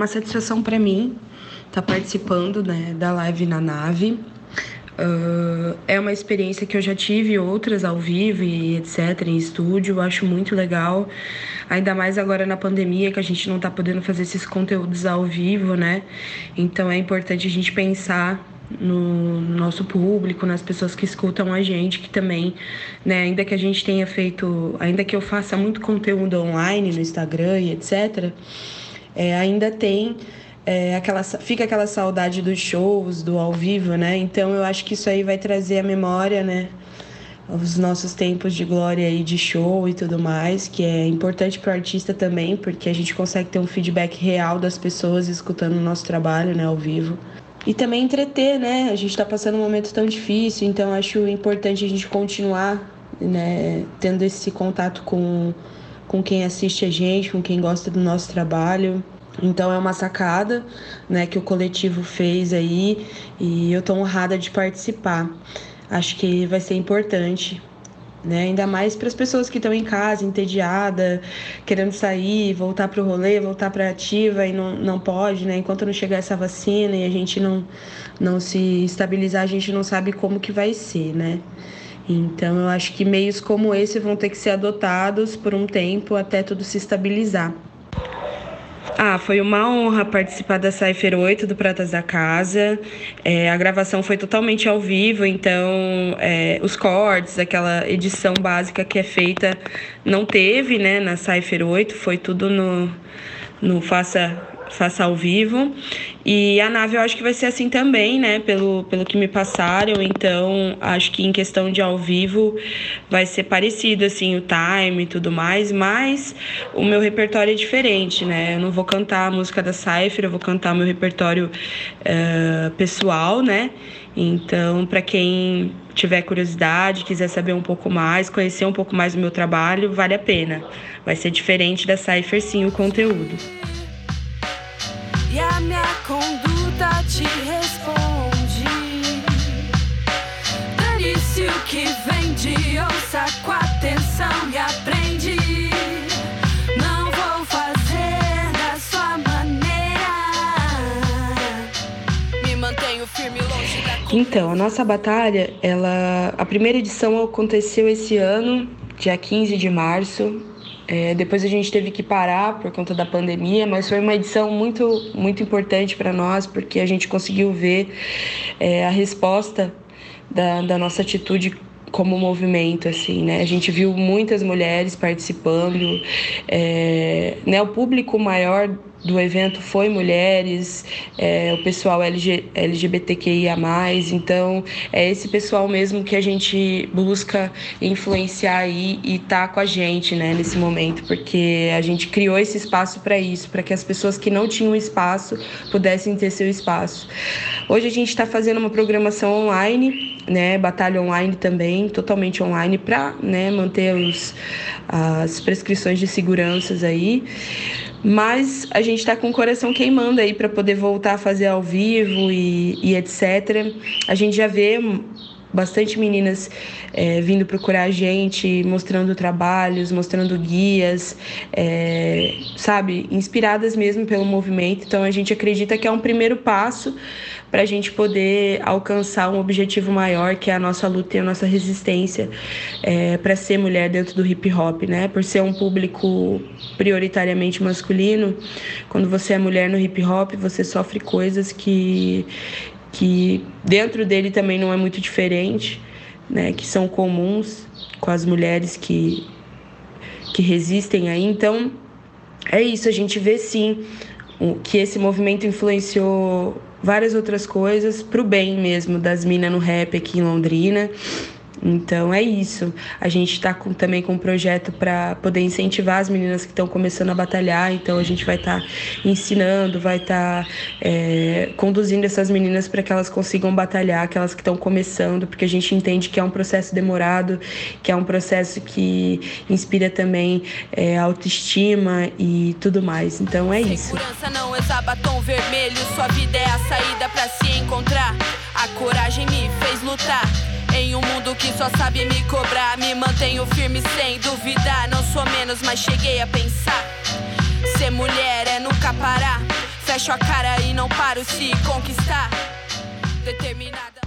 uma satisfação para mim estar tá participando né, da live na nave. Uh, é uma experiência que eu já tive outras ao vivo e etc, em estúdio, acho muito legal. Ainda mais agora na pandemia, que a gente não está podendo fazer esses conteúdos ao vivo, né? Então é importante a gente pensar no nosso público, nas pessoas que escutam a gente, que também, né, ainda que a gente tenha feito, ainda que eu faça muito conteúdo online no Instagram e etc, é, ainda tem é, aquela, fica aquela saudade dos shows, do ao vivo, né? Então eu acho que isso aí vai trazer a memória, né? Os nossos tempos de glória aí de show e tudo mais, que é importante para o artista também, porque a gente consegue ter um feedback real das pessoas escutando o nosso trabalho, né, ao vivo. E também entreter, né? A gente está passando um momento tão difícil, então acho importante a gente continuar, né, tendo esse contato com, com quem assiste a gente, com quem gosta do nosso trabalho. Então é uma sacada, né, que o coletivo fez aí e eu tô honrada de participar. Acho que vai ser importante, né? Ainda mais para as pessoas que estão em casa, entediada, querendo sair, voltar para o rolê, voltar para ativa e não, não pode, né? Enquanto não chegar essa vacina e a gente não não se estabilizar, a gente não sabe como que vai ser, né? Então eu acho que meios como esse vão ter que ser adotados por um tempo até tudo se estabilizar. Ah, foi uma honra participar da Cypher 8 do Pratas da Casa. É, a gravação foi totalmente ao vivo, então é, os cortes, aquela edição básica que é feita, não teve né, na Cypher 8, foi tudo no, no Faça faça ao vivo. E a nave eu acho que vai ser assim também, né? Pelo, pelo que me passaram. Então, acho que em questão de ao vivo vai ser parecido, assim, o time e tudo mais. Mas o meu repertório é diferente, né? Eu não vou cantar a música da Cypher, eu vou cantar meu repertório uh, pessoal, né? Então, para quem tiver curiosidade, quiser saber um pouco mais, conhecer um pouco mais do meu trabalho, vale a pena. Vai ser diferente da Cypher, sim, o conteúdo conduta te responde. Dane-se o que vem ouça com atenção e aprende. Não vou fazer da sua maneira. Me mantenho firme longe da Então, a nossa batalha, ela a primeira edição aconteceu esse ano, dia 15 de março, é, depois a gente teve que parar por conta da pandemia, mas foi uma edição muito, muito importante para nós, porque a gente conseguiu ver é, a resposta da, da nossa atitude como movimento, assim, né? A gente viu muitas mulheres participando, é, né? O público maior do evento foi mulheres, é, o pessoal LG, LGBTQIA+, então é esse pessoal mesmo que a gente busca influenciar aí e tá com a gente, né, nesse momento, porque a gente criou esse espaço para isso, para que as pessoas que não tinham espaço pudessem ter seu espaço. Hoje a gente está fazendo uma programação online, né, batalha online também, totalmente online, para né, manter os, as prescrições de seguranças aí. Mas a gente está com o coração queimando aí para poder voltar a fazer ao vivo e, e etc. A gente já vê bastante meninas é, vindo procurar a gente, mostrando trabalhos, mostrando guias, é, sabe, inspiradas mesmo pelo movimento. Então a gente acredita que é um primeiro passo para a gente poder alcançar um objetivo maior, que é a nossa luta e a nossa resistência é, para ser mulher dentro do hip hop, né? Por ser um público prioritariamente masculino, quando você é mulher no hip hop, você sofre coisas que que dentro dele também não é muito diferente, né, que são comuns com as mulheres que que resistem aí. Então, é isso, a gente vê sim que esse movimento influenciou várias outras coisas para o bem mesmo das minas no rap aqui em Londrina. Então é isso. A gente está também com um projeto para poder incentivar as meninas que estão começando a batalhar. Então a gente vai estar tá ensinando, vai estar tá, é, conduzindo essas meninas para que elas consigam batalhar, aquelas que estão começando, porque a gente entende que é um processo demorado, que é um processo que inspira também é, autoestima e tudo mais. Então é isso. Segurança não é batom vermelho, sua vida é a saída para se encontrar. A coragem me fez lutar. Em um mundo que só sabe me cobrar, me mantenho firme sem duvidar. Não sou menos, mas cheguei a pensar. Ser mulher é nunca parar. fecho a cara e não paro se conquistar. Determinada.